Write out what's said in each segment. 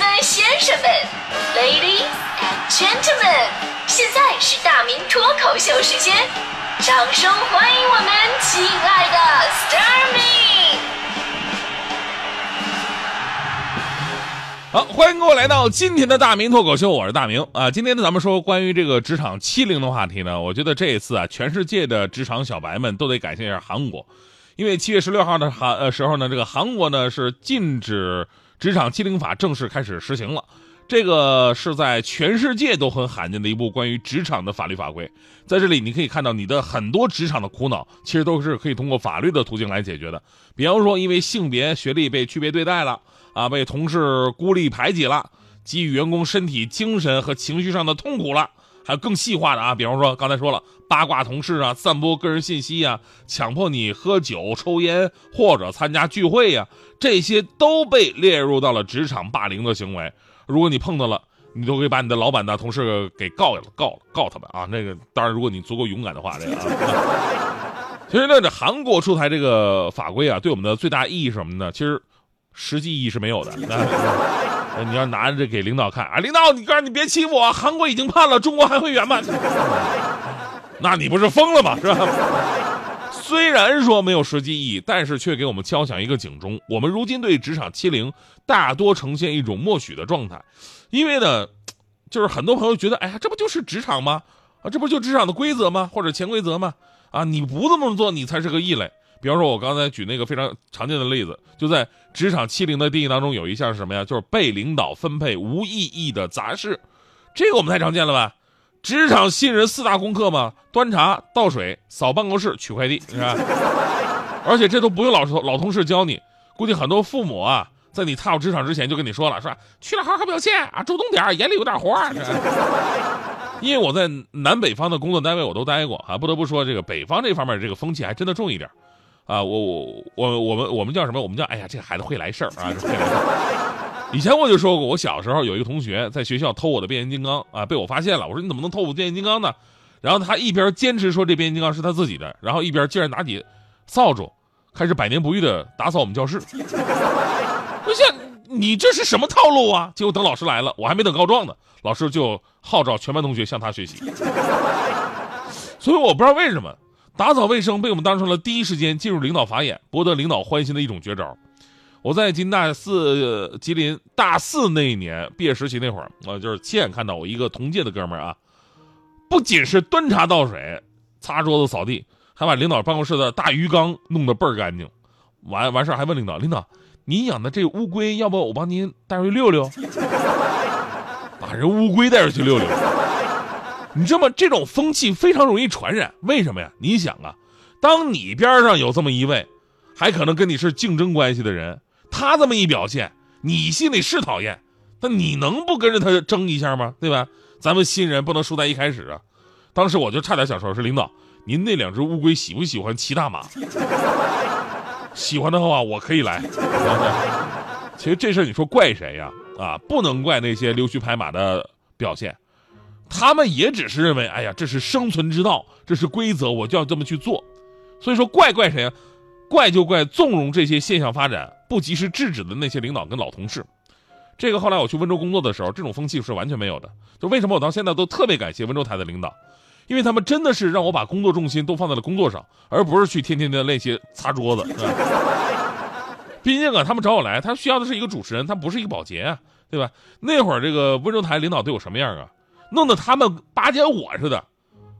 们、先生们，Ladies and Gentlemen，现在是大明脱口秀时间，掌声欢迎我们亲爱的 s t a r m y 好，欢迎各位来到今天的大明脱口秀，我是大明啊。今天呢，咱们说关于这个职场欺凌的话题呢，我觉得这一次啊，全世界的职场小白们都得感谢一下韩国，因为七月十六号的韩呃时候呢，这个韩国呢是禁止职场欺凌法正式开始实行了。这个是在全世界都很罕见的一部关于职场的法律法规，在这里你可以看到你的很多职场的苦恼，其实都是可以通过法律的途径来解决的。比方说，因为性别、学历被区别对待了。啊，被同事孤立排挤了，给予员工身体、精神和情绪上的痛苦了，还有更细化的啊，比方说刚才说了八卦同事啊，散播个人信息啊，强迫你喝酒、抽烟或者参加聚会呀，这些都被列入到了职场霸凌的行为。如果你碰到了，你都可以把你的老板的同事给告了，告了，告他们啊。那个当然，如果你足够勇敢的话，这个。啊 其实呢，这韩国出台这个法规啊，对我们的最大意义是什么呢？其实。实际意义是没有的。那你要拿着这给领导看啊，领导，你告诉你别欺负我，韩国已经判了，中国还会圆吗？那你不是疯了吗？是吧？虽然说没有实际意义，但是却给我们敲响一个警钟。我们如今对职场欺凌大多呈现一种默许的状态，因为呢，就是很多朋友觉得，哎呀，这不就是职场吗？啊，这不就职场的规则吗？或者潜规则吗？啊，你不这么做，你才是个异类。比方说，我刚才举那个非常常见的例子，就在职场欺凌的定义当中，有一项是什么呀？就是被领导分配无意义的杂事，这个我们太常见了吧？职场新人四大功课嘛，端茶倒水、扫办公室、取快递，是吧？而且这都不用老老同事教你，估计很多父母啊，在你踏入职场之前就跟你说了，是吧？去了好好表现啊，主动点，眼里有点活。因为我在南北方的工作单位我都待过啊，不得不说，这个北方这方面这个风气还真的重一点。啊，我我我我们我们叫什么？我们叫哎呀，这个孩子会来事儿啊！以前我就说过，我小时候有一个同学在学校偷我的变形金刚啊，被我发现了。我说你怎么能偷我变形金刚呢？然后他一边坚持说这变形金刚是他自己的，然后一边竟然拿起扫帚开始百年不遇的打扫我们教室。我想你这是什么套路啊？结果等老师来了，我还没等告状呢，老师就号召全班同学向他学习。所以我不知道为什么。打扫卫生被我们当成了第一时间进入领导法眼、博得领导欢心的一种绝招。我在金大四，吉林大四那一年毕业实习那会儿，我就是亲眼看到我一个同届的哥们儿啊，不仅是端茶倒水、擦桌子、扫地，还把领导办公室的大鱼缸弄得倍儿干净。完完事儿还问领导：“领导，您养的这乌龟，要不我帮您带回去溜溜？”把人乌龟带出去溜溜。你知道吗？这种风气非常容易传染。为什么呀？你想啊，当你边上有这么一位，还可能跟你是竞争关系的人，他这么一表现，你心里是讨厌，那你能不跟着他争一下吗？对吧？咱们新人不能输在一开始啊。当时我就差点想说，是领导，您那两只乌龟喜不喜欢骑大马？喜欢的话，我可以来。其实这事你说怪谁呀？啊，不能怪那些溜须拍马的表现。他们也只是认为，哎呀，这是生存之道，这是规则，我就要这么去做。所以说，怪怪谁啊？怪就怪纵容这些现象发展、不及时制止的那些领导跟老同事。这个后来我去温州工作的时候，这种风气是完全没有的。就为什么我到现在都特别感谢温州台的领导，因为他们真的是让我把工作重心都放在了工作上，而不是去天天的那些擦桌子。毕竟啊，他们找我来，他需要的是一个主持人，他不是一个保洁啊，对吧？那会儿这个温州台领导对我什么样啊？弄得他们巴结我似的。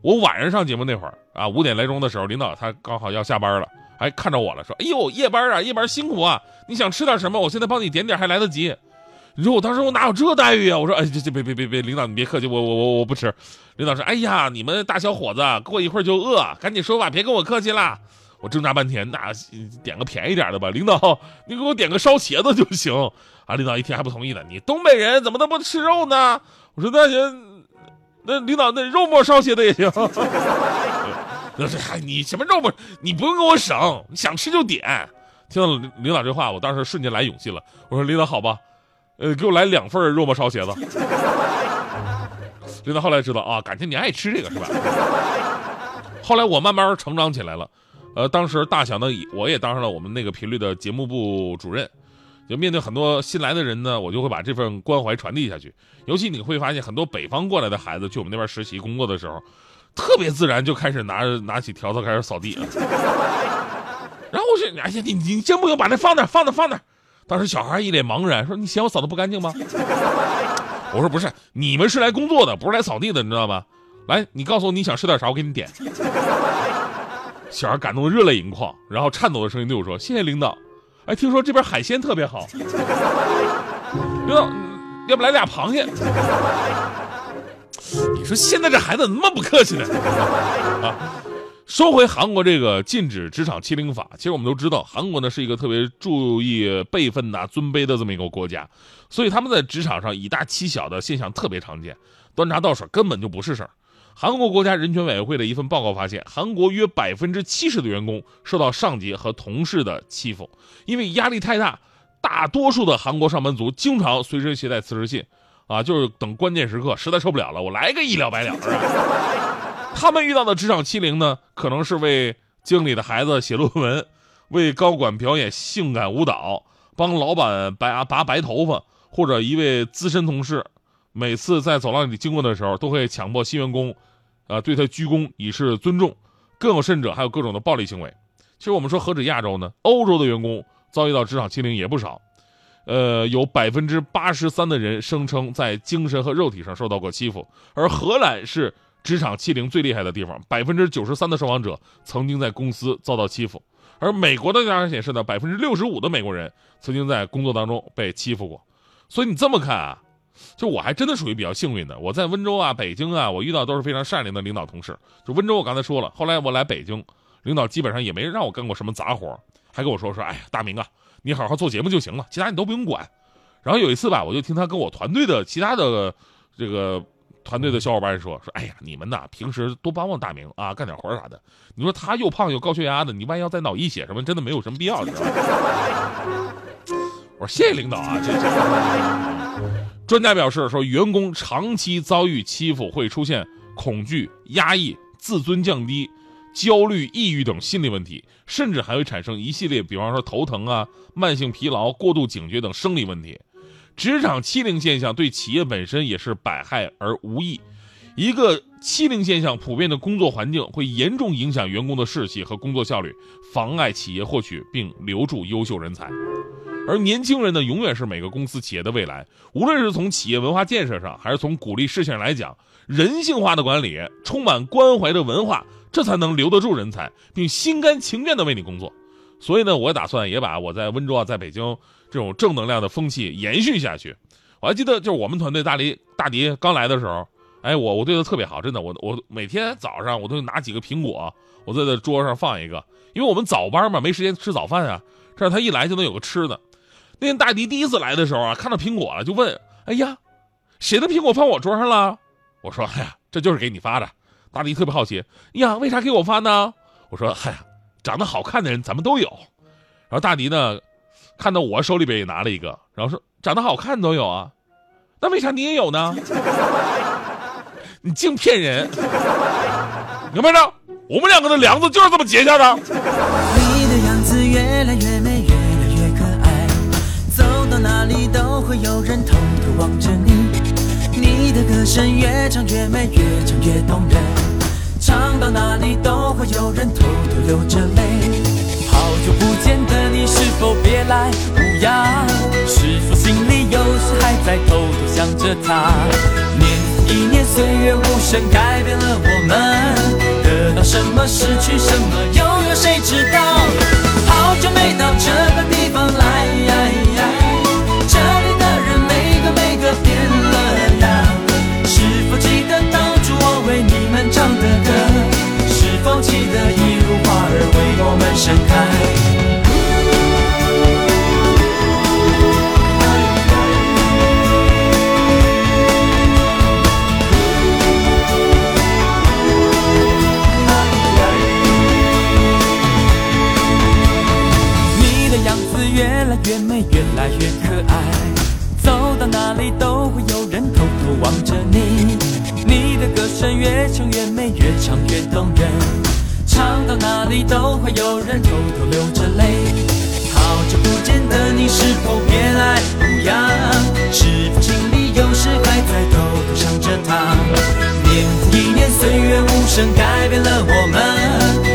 我晚上上节目那会儿啊，五点来钟的时候，领导他刚好要下班了，还看着我了，说：“哎呦，夜班啊，夜班辛苦啊！你想吃点什么？我现在帮你点点，还来得及。”你说我当时我哪有这待遇啊？我说：“哎，这这别别别别，领导你别客气，我我我我不吃。”领导说：“哎呀，你们大小伙子过一会儿就饿，赶紧说吧，别跟我客气了。”我挣扎半天，那点个便宜点的吧。领导，你给我点个烧茄子就行啊。领导一听还不同意呢，你东北人怎么能不吃肉呢？我说那行。那领导，那肉末烧茄子也行。你什么肉末？你不用跟我省，你想吃就点。听到领导这话，我当时瞬间来勇气了。我说领导好吧，呃，给我来两份肉末烧茄子。领导后来知道啊，感情你爱吃这个是吧？后来我慢慢成长起来了，呃，当时大小的我也当上了我们那个频率的节目部主任。就面对很多新来的人呢，我就会把这份关怀传递下去。尤其你会发现，很多北方过来的孩子去我们那边实习工作的时候，特别自然就开始拿拿起笤帚开始扫地。然后我说：“哎呀，你你先不用把那放那放那放那。”当时小孩一脸茫然，说：“你嫌我扫的不干净吗？” 我说：“不是，你们是来工作的，不是来扫地的，你知道吗？来，你告诉我你想吃点啥，我给你点。”小孩感动的热泪盈眶，然后颤抖的声音对我说：“谢谢领导。”哎，听说这边海鲜特别好，领导要不来俩螃蟹？你说现在这孩子怎么那么不客气呢？啊！说回韩国这个禁止职场欺凌法，其实我们都知道，韩国呢是一个特别注意辈分呐、尊卑的这么一个国家，所以他们在职场上以大欺小的现象特别常见，端茶倒水根本就不是事儿。韩国国家人权委员会的一份报告发现，韩国约百分之七十的员工受到上级和同事的欺负，因为压力太大，大多数的韩国上班族经常随身携带辞职信，啊，就是等关键时刻实在受不了了，我来个一了百了，是吧？他们遇到的职场欺凌呢，可能是为经理的孩子写论文，为高管表演性感舞蹈，帮老板拔拔白头发，或者一位资深同事，每次在走廊里经过的时候，都会强迫新员工，呃，对他鞠躬以示尊重。更有甚者，还有各种的暴力行为。其实我们说何止亚洲呢？欧洲的员工遭遇到职场欺凌也不少，呃，有百分之八十三的人声称在精神和肉体上受到过欺负，而荷兰是。职场欺凌最厉害的地方，百分之九十三的受访者曾经在公司遭到欺负，而美国的调查显示呢，百分之六十五的美国人曾经在工作当中被欺负过。所以你这么看啊，就我还真的属于比较幸运的。我在温州啊、北京啊，我遇到都是非常善良的领导同事。就温州，我刚才说了，后来我来北京，领导基本上也没让我干过什么杂活，还跟我说说，哎呀，大明啊，你好好做节目就行了，其他你都不用管。然后有一次吧，我就听他跟我团队的其他的这个。团队的小伙伴说说，哎呀，你们呐，平时多帮帮大明啊，干点活啥的。你说他又胖又高血压的，你万一要再脑溢血什么，真的没有什么必要，是吧？我说谢谢领导啊。这专家表示说，员工长期遭遇欺负会出现恐惧、压抑、自尊降低、焦虑、抑郁等心理问题，甚至还会产生一系列，比方说头疼啊、慢性疲劳、过度警觉等生理问题。职场欺凌现象对企业本身也是百害而无益。一个欺凌现象普遍的工作环境会严重影响员工的士气和工作效率，妨碍企业获取并留住优秀人才。而年轻人呢，永远是每个公司企业的未来。无论是从企业文化建设上，还是从鼓励事项来讲，人性化的管理，充满关怀的文化，这才能留得住人才，并心甘情愿地为你工作。所以呢，我打算也把我在温州啊，在北京。这种正能量的风气延续下去，我还记得就是我们团队大黎大迪刚来的时候，哎，我我对他特别好，真的，我我每天早上我都拿几个苹果，我在这桌上放一个，因为我们早班嘛，没时间吃早饭啊，这样他一来就能有个吃的。那天大迪第一次来的时候啊，看到苹果了就问：“哎呀，谁的苹果放我桌上了？”我说：“哎呀，这就是给你发的。”大迪特别好奇：“呀，为啥给我发呢？”我说：“嗨呀，长得好看的人咱们都有。”然后大迪呢？看到我手里边也拿了一个，然后说长得好看都有啊，那为啥你也有呢？你净骗人！明白着，我们两个的梁子就是这么结下的。你的样子越来越美，越来越可爱，走到哪里都会有人偷偷望着你。你的歌声越唱越美，越唱越动人，唱到哪里都会有人偷偷流着泪。好久不见的你，是否别来无恙？是否心里有时还在偷偷想着他？年一年，岁月无声，改变了我们。得到什么，失去什么，又有谁知道？好久没到这个地唱的歌是否记得，一如花儿为我们盛开。你的样子越来越美，越来越可爱，走到哪里都会有人偷偷望着你。你的歌声越唱越美越唱越动人唱到哪里都会有人偷偷流着泪好久不见的你是否别来无恙是否心里有时还在偷偷想着他。年复一年岁月无声改变了我们。